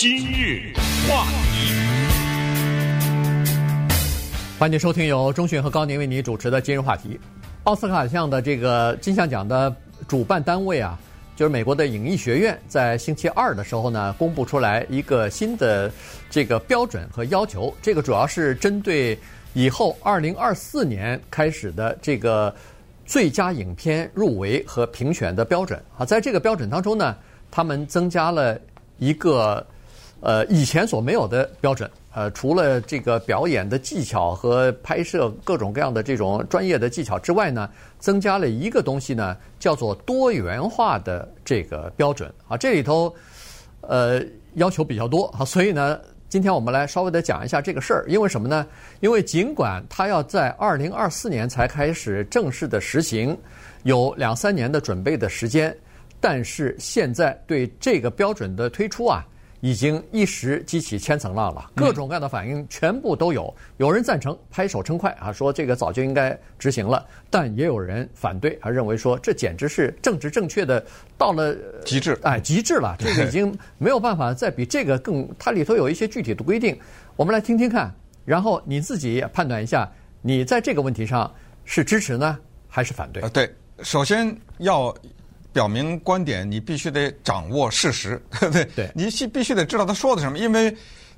今日话题，欢迎收听由中讯和高宁为你主持的今日话题。奥斯卡奖的这个金像奖的主办单位啊，就是美国的影艺学院，在星期二的时候呢，公布出来一个新的这个标准和要求。这个主要是针对以后二零二四年开始的这个最佳影片入围和评选的标准啊，在这个标准当中呢，他们增加了一个。呃，以前所没有的标准，呃，除了这个表演的技巧和拍摄各种各样的这种专业的技巧之外呢，增加了一个东西呢，叫做多元化的这个标准啊。这里头，呃，要求比较多啊，所以呢，今天我们来稍微的讲一下这个事儿。因为什么呢？因为尽管它要在二零二四年才开始正式的实行，有两三年的准备的时间，但是现在对这个标准的推出啊。已经一时激起千层浪了，各种各样的反应全部都有。有人赞成，拍手称快啊，说这个早就应该执行了；但也有人反对，还认为说这简直是政治正确的到了极致，哎，极致了。这个已经没有办法再比这个更。它里头有一些具体的规定，我们来听听看，然后你自己判断一下，你在这个问题上是支持呢，还是反对？啊，对，首先要。表明观点，你必须得掌握事实，对 不对？对，你必必须得知道他说的什么，因为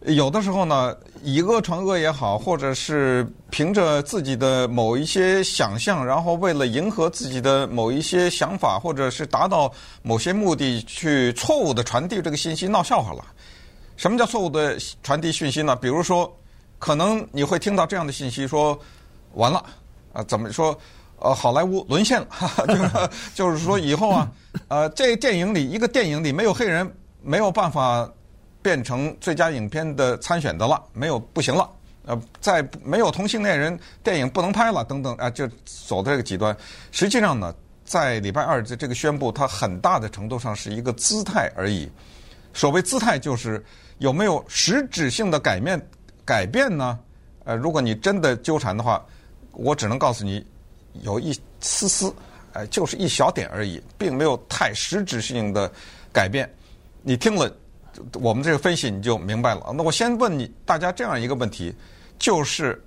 有的时候呢，以讹传讹也好，或者是凭着自己的某一些想象，然后为了迎合自己的某一些想法，或者是达到某些目的，去错误的传递这个信息，闹笑话了。什么叫错误的传递讯息呢？比如说，可能你会听到这样的信息说，完了啊，怎么说？呃，好莱坞沦陷了，哈哈，就是就是说以后啊，呃，这电影里一个电影里没有黑人，没有办法变成最佳影片的参选的了，没有不行了。呃，在没有同性恋人，电影不能拍了，等等啊，就走这个极端。实际上呢，在礼拜二的这个宣布，它很大的程度上是一个姿态而已。所谓姿态，就是有没有实质性的改变改变呢？呃，如果你真的纠缠的话，我只能告诉你。有一丝丝，哎，就是一小点而已，并没有太实质性的改变。你听了我们这个分析，你就明白了。那我先问你大家这样一个问题，就是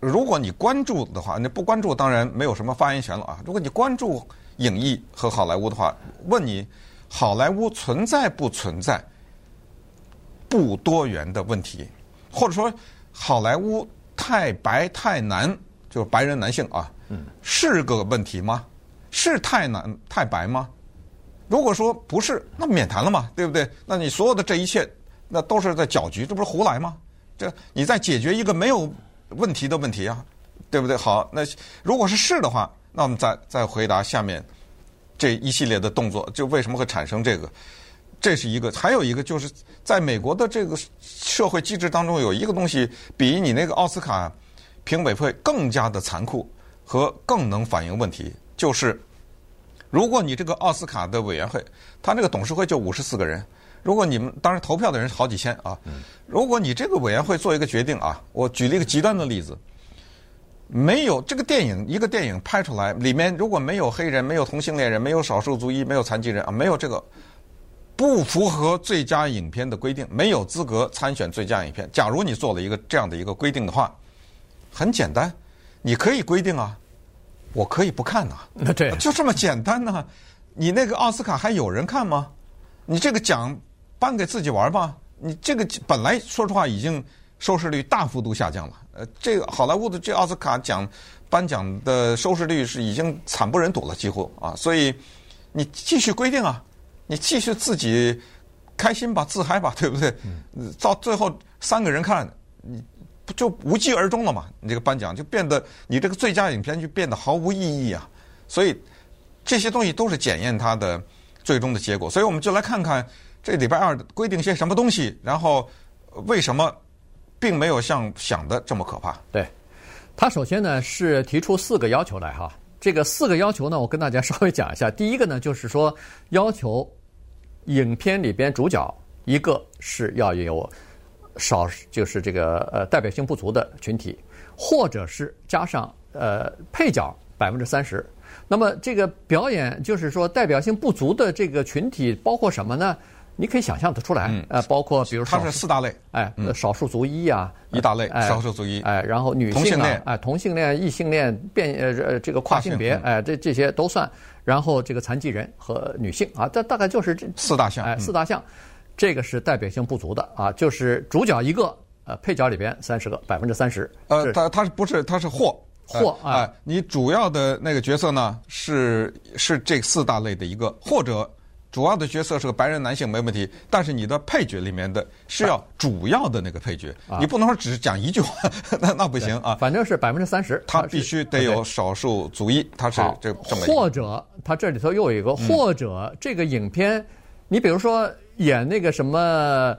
如果你关注的话，你不关注当然没有什么发言权了啊。如果你关注影艺和好莱坞的话，问你好莱坞存在不存在不多元的问题，或者说好莱坞太白太男，就是白人男性啊。嗯，是个问题吗？是太难太白吗？如果说不是，那免谈了嘛，对不对？那你所有的这一切，那都是在搅局，这不是胡来吗？这你在解决一个没有问题的问题啊，对不对？好，那如果是是的话，那我们再再回答下面这一系列的动作，就为什么会产生这个？这是一个，还有一个就是在美国的这个社会机制当中，有一个东西比你那个奥斯卡评委会更加的残酷。和更能反映问题，就是如果你这个奥斯卡的委员会，他这个董事会就五十四个人，如果你们当时投票的人是好几千啊，如果你这个委员会做一个决定啊，我举了一个极端的例子，没有这个电影一个电影拍出来，里面如果没有黑人、没有同性恋人、没有少数族裔、没有残疾人啊，没有这个不符合最佳影片的规定，没有资格参选最佳影片。假如你做了一个这样的一个规定的话，很简单。你可以规定啊，我可以不看呐、啊，那对，就这么简单呢、啊。你那个奥斯卡还有人看吗？你这个奖颁给自己玩吧。你这个本来说实话已经收视率大幅度下降了。呃，这个好莱坞的这奥斯卡奖颁奖的收视率是已经惨不忍睹了，几乎啊。所以你继续规定啊，你继续自己开心吧，自嗨吧，对不对？到最后三个人看你。不就无疾而终了嘛？你这个颁奖就变得，你这个最佳影片就变得毫无意义啊！所以这些东西都是检验它的最终的结果。所以我们就来看看这礼拜二规定些什么东西，然后为什么并没有像想的这么可怕？对，他首先呢是提出四个要求来哈。这个四个要求呢，我跟大家稍微讲一下。第一个呢就是说，要求影片里边主角一个是要有。少就是这个呃代表性不足的群体，或者是加上呃配角百分之三十。那么这个表演就是说代表性不足的这个群体包括什么呢？你可以想象得出来，嗯呃，包括比如说它是四大类，哎，少数族裔啊，一大类哎少数族裔哎，然后女性啊，哎，同性恋、异性恋、变呃呃这个跨性别，哎，这这些都算。然后这个残疾人和女性啊，这大概就是这四大项哎，嗯四大项，这个是代表性不足的啊，就是主角一个，呃，配角里边三十个，百分之三十。呃，是。它它是不是它是或呃或啊。哎你主要的那个角色呢是是这四大类的一个，或者主要的角色是个白人男性没问题，但是你的配角里面的是要主要的那个配角，你不能说只是讲一句话，那那不行啊，反正是百分之三十，他必须得有少数族裔，他是这这么一个。或者他这里头又有一个，或者这个影片，你比如说演那个什么，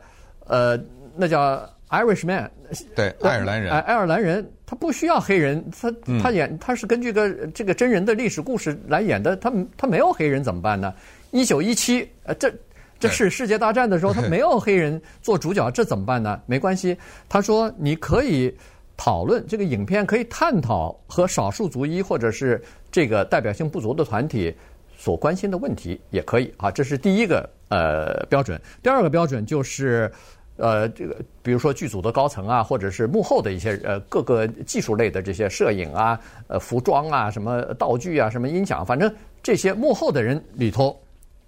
呃，那叫 Irishman，对爱尔兰人哎，爱尔兰人他不需要黑人，他他演他是根据个这个真人的历史故事来演的，他他没有黑人怎么办呢？一九一七，呃，这这是世界大战的时候，他没有黑人做主角，这怎么办呢？没关系，他说你可以讨论这个影片，可以探讨和少数族裔或者是这个代表性不足的团体所关心的问题，也可以啊。这是第一个呃标准。第二个标准就是。呃，这个比如说剧组的高层啊，或者是幕后的一些呃各个技术类的这些摄影啊、呃服装啊、什么道具啊、什么音响，反正这些幕后的人里头，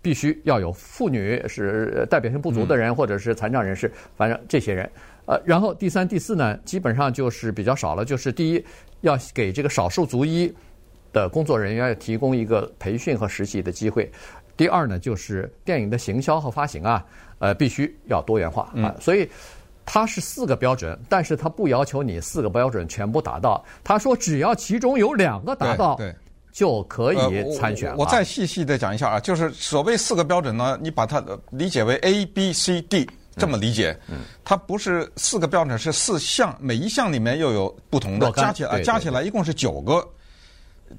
必须要有妇女是代表性不足的人，或者是残障人士，反正这些人。呃，然后第三、第四呢，基本上就是比较少了，就是第一要给这个少数族裔的工作人员要提供一个培训和实习的机会。第二呢，就是电影的行销和发行啊，呃，必须要多元化啊。嗯、所以它是四个标准，但是它不要求你四个标准全部达到。他说只要其中有两个达到，对，对就可以参选、呃我。我再细细的讲一下啊，就是所谓四个标准呢，你把它理解为 A、B、C、D 这么理解。嗯。它不是四个标准，是四项，每一项里面又有不同的，加起来加起来一共是九个。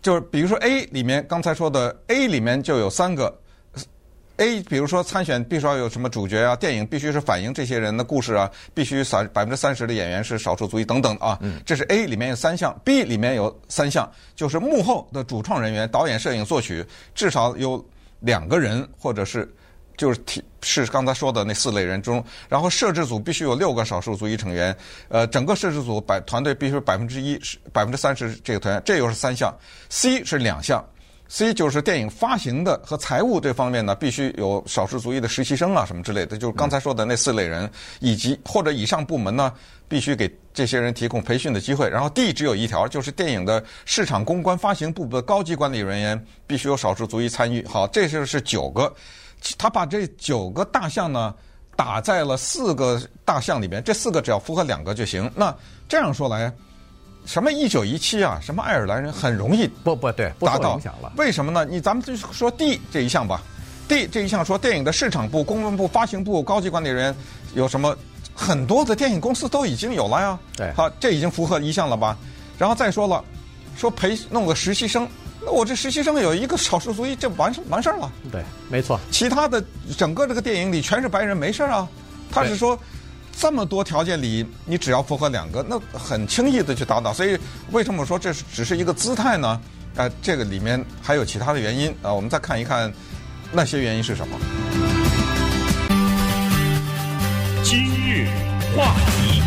就是比如说 A 里面刚才说的 A 里面就有三个。A，比如说参选必须要有什么主角啊，电影必须是反映这些人的故事啊，必须三百分之三十的演员是少数族裔等等啊。嗯，这是 A 里面有三项，B 里面有三项，就是幕后的主创人员、导演、摄影、作曲，至少有两个人，或者是就是提是刚才说的那四类人中，然后摄制组必须有六个少数族裔成员，呃，整个摄制组百团队必须百分之一是百分之三十这个团员，这又是三项，C 是两项。C 就是电影发行的和财务这方面呢，必须有少数族裔的实习生啊什么之类的，就是刚才说的那四类人，以及或者以上部门呢，必须给这些人提供培训的机会。然后 D 只有一条，就是电影的市场公关发行部的高级管理人员必须有少数族裔参与。好，这就是九个，他把这九个大项呢打在了四个大项里边，这四个只要符合两个就行。那这样说来。什么一九一七啊，什么爱尔兰人很容易不不对达到影响了。为什么呢？你咱们就说 D 这一项吧，D 这一项说电影的市场部、公关部、发行部高级管理人员有什么？很多的电影公司都已经有了呀。对，好，这已经符合一项了吧？然后再说了，说培弄个实习生，那我这实习生有一个少数族裔，这完事完事儿了。对，没错。其他的整个这个电影里全是白人，没事啊。他是说。这么多条件里，你只要符合两个，那很轻易的去达到。所以为什么说这是只是一个姿态呢？啊、呃，这个里面还有其他的原因啊、呃。我们再看一看那些原因是什么。今日话题，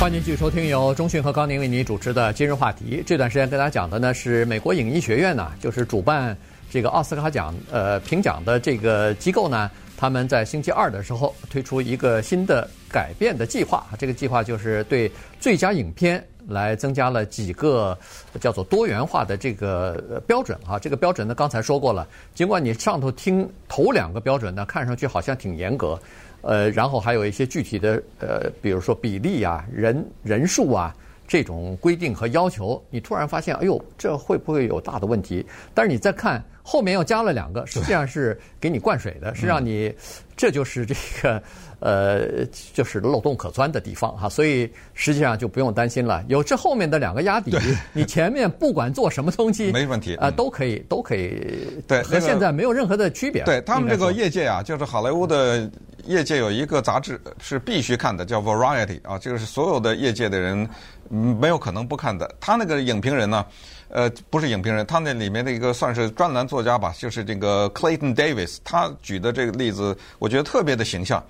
欢迎继续收听由中讯和高宁为你主持的今日话题。这段时间跟大家讲的呢是美国影艺学院呢，就是主办这个奥斯卡奖呃评奖的这个机构呢。他们在星期二的时候推出一个新的改变的计划，这个计划就是对最佳影片来增加了几个叫做多元化的这个标准啊。这个标准呢，刚才说过了，尽管你上头听头两个标准呢，看上去好像挺严格，呃，然后还有一些具体的呃，比如说比例啊、人人数啊这种规定和要求，你突然发现，哎呦，这会不会有大的问题？但是你再看。后面又加了两个，实际上是给你灌水的，是让你，这就是这个呃，就是漏洞可钻的地方哈，所以实际上就不用担心了。有这后面的两个压底，你前面不管做什么东西，没问题啊，都可以，都可以，对，和现在没有任何的区别。对他们这个业界啊，就是好莱坞的业界有一个杂志是必须看的，叫 Variety 啊，这个是所有的业界的人没有可能不看的。他那个影评人呢。呃，不是影评人，他那里面的一个算是专栏作家吧，就是这个 Clayton Davis，他举的这个例子，我觉得特别的形象。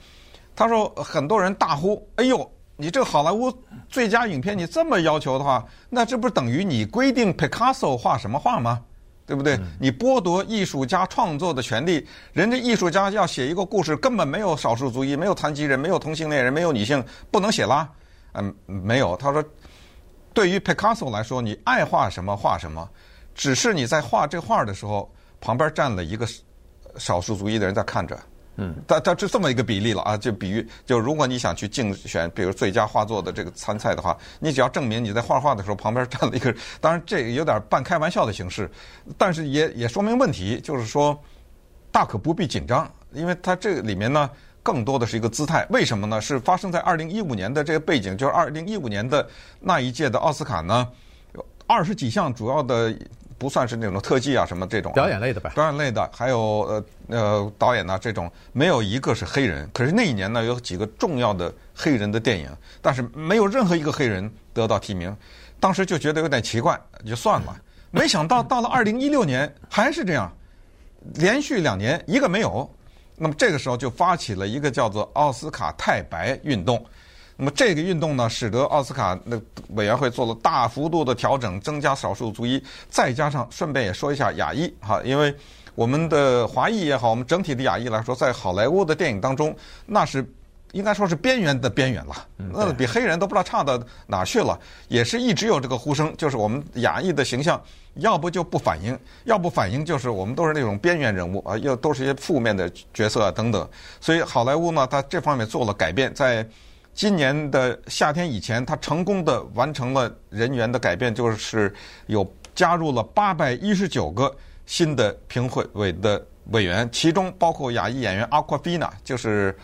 他说，很多人大呼：“哎呦，你这个好莱坞最佳影片，你这么要求的话，那这不是等于你规定 Picasso 画什么画吗？对不对？你剥夺艺术家创作的权利，人家艺术家要写一个故事，根本没有少数族裔，没有残疾人，没有同性恋人，没有女性，不能写啦。嗯，没有。他说。对于 Picasso 来说，你爱画什么画什么，只是你在画这画的时候，旁边站了一个少数族裔的人在看着。嗯，他他是这么一个比例了啊，就比喻，就如果你想去竞选，比如最佳画作的这个参赛的话，你只要证明你在画画的时候旁边站了一个，当然这有点半开玩笑的形式，但是也也说明问题，就是说大可不必紧张，因为它这里面呢。更多的是一个姿态，为什么呢？是发生在二零一五年的这个背景，就是二零一五年的那一届的奥斯卡呢，有二十几项主要的不算是那种特技啊什么这种表演类的吧，表演类的，还有呃呃导演呐、啊、这种，没有一个是黑人。可是那一年呢，有几个重要的黑人的电影，但是没有任何一个黑人得到提名，当时就觉得有点奇怪，就算了。没想到到了二零一六年还是这样，连续两年一个没有。那么这个时候就发起了一个叫做奥斯卡太白运动。那么这个运动呢，使得奥斯卡那委员会做了大幅度的调整，增加少数族裔，再加上顺便也说一下亚裔哈，因为我们的华裔也好，我们整体的亚裔来说，在好莱坞的电影当中，那是。应该说是边缘的边缘了，那比黑人都不知道差到哪去了。也是一直有这个呼声，就是我们亚裔的形象，要不就不反应，要不反应就是我们都是那种边缘人物啊，又都是一些负面的角色啊等等。所以好莱坞呢，它这方面做了改变，在今年的夏天以前，它成功的完成了人员的改变，就是有加入了八百一十九个新的评会委的委员，其中包括亚裔演员 Awkwafina，就是。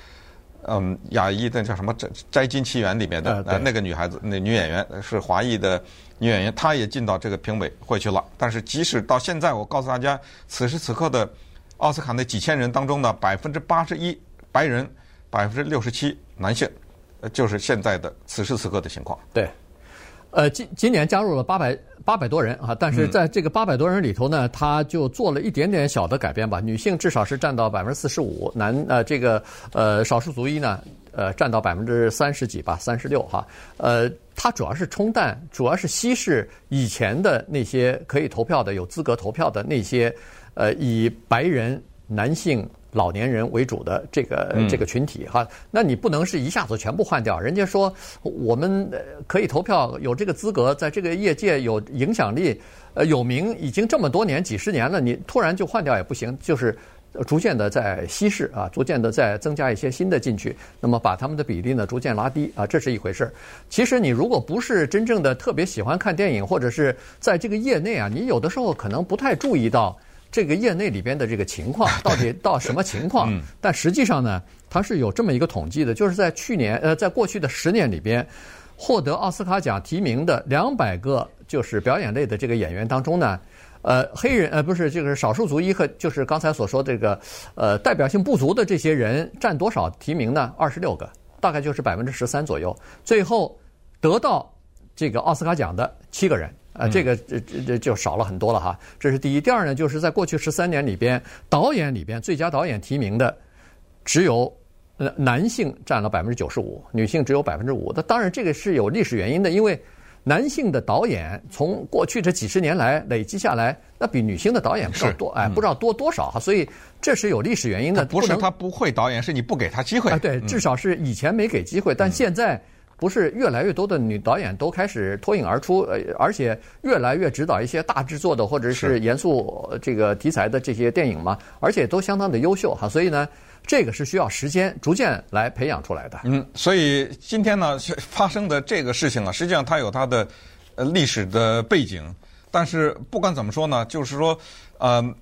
嗯，亚裔的叫什么《摘摘金奇缘》里面的那个女孩子，那女演员是华裔的女演员，她也进到这个评委会去了。但是即使到现在，我告诉大家，此时此刻的奥斯卡那几千人当中呢，百分之八十一白人，百分之六十七男性，就是现在的此时此刻的情况。对，呃，今今年加入了八百。八百多人啊，但是在这个八百多人里头呢，他就做了一点点小的改变吧。女性至少是占到百分之四十五，男呃这个呃少数族裔呢呃占到百分之三十几吧，三十六哈。呃，他主要是冲淡，主要是稀释以前的那些可以投票的、有资格投票的那些呃以白人男性。老年人为主的这个这个群体哈，那你不能是一下子全部换掉。人家说我们可以投票，有这个资格，在这个业界有影响力，呃，有名已经这么多年、几十年了，你突然就换掉也不行。就是逐渐的在稀释啊，逐渐的在增加一些新的进去，那么把他们的比例呢逐渐拉低啊，这是一回事儿。其实你如果不是真正的特别喜欢看电影，或者是在这个业内啊，你有的时候可能不太注意到。这个业内里边的这个情况 到底到什么情况？但实际上呢，它是有这么一个统计的，就是在去年呃，在过去的十年里边，获得奥斯卡奖提名的两百个就是表演类的这个演员当中呢，呃，黑人呃不是这个少数族裔和就是刚才所说这个呃代表性不足的这些人占多少提名呢？二十六个，大概就是百分之十三左右。最后得到这个奥斯卡奖的七个人。啊，这个这这这就少了很多了哈。这是第一。第二呢，就是在过去十三年里边，导演里边最佳导演提名的只有呃男性占了百分之九十五，女性只有百分之五。那当然这个是有历史原因的，因为男性的导演从过去这几十年来累积下来，那比女性的导演不知道多哎，不知道多多少哈。所以这是有历史原因的。不是他不会导演，是你不给他机会。啊，对，至少是以前没给机会，但现在。不是越来越多的女导演都开始脱颖而出，呃，而且越来越指导一些大制作的或者是严肃这个题材的这些电影嘛，而且都相当的优秀哈，所以呢，这个是需要时间逐渐来培养出来的。嗯，所以今天呢发生的这个事情啊，实际上它有它的呃历史的背景，但是不管怎么说呢，就是说，呃。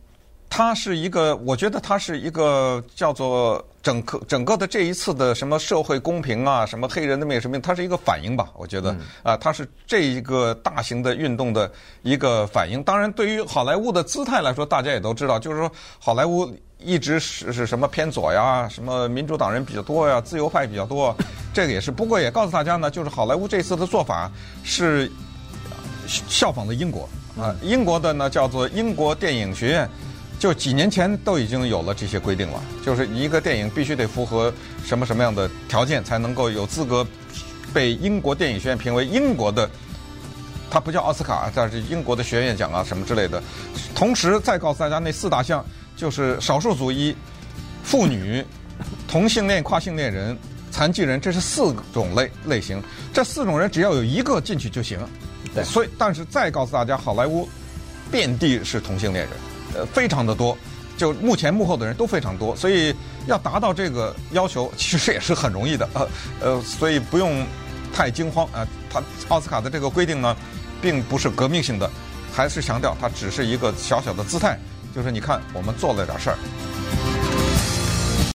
它是一个，我觉得它是一个叫做整个整个的这一次的什么社会公平啊，什么黑人的美食命，它是一个反应吧？我觉得啊，它是这一个大型的运动的一个反应。当然，对于好莱坞的姿态来说，大家也都知道，就是说好莱坞一直是是什么偏左呀，什么民主党人比较多呀，自由派比较多，这个也是。不过也告诉大家呢，就是好莱坞这次的做法是 效仿了英国。啊，英国的呢叫做英国电影学院，就几年前都已经有了这些规定了，就是一个电影必须得符合什么什么样的条件，才能够有资格被英国电影学院评为英国的。它不叫奥斯卡，但是英国的学院奖啊，什么之类的。同时再告诉大家，那四大项就是少数族裔、妇女、同性恋、跨性恋人、残疾人，这是四种类类型。这四种人只要有一个进去就行。对。所以，但是再告诉大家，好莱坞遍地是同性恋人，呃，非常的多，就目前幕后的人都非常多。所以要达到这个要求，其实也是很容易的。呃呃，所以不用太惊慌啊。他奥斯卡的这个规定呢，并不是革命性的，还是强调它只是一个小小的姿态，就是你看我们做了点事儿。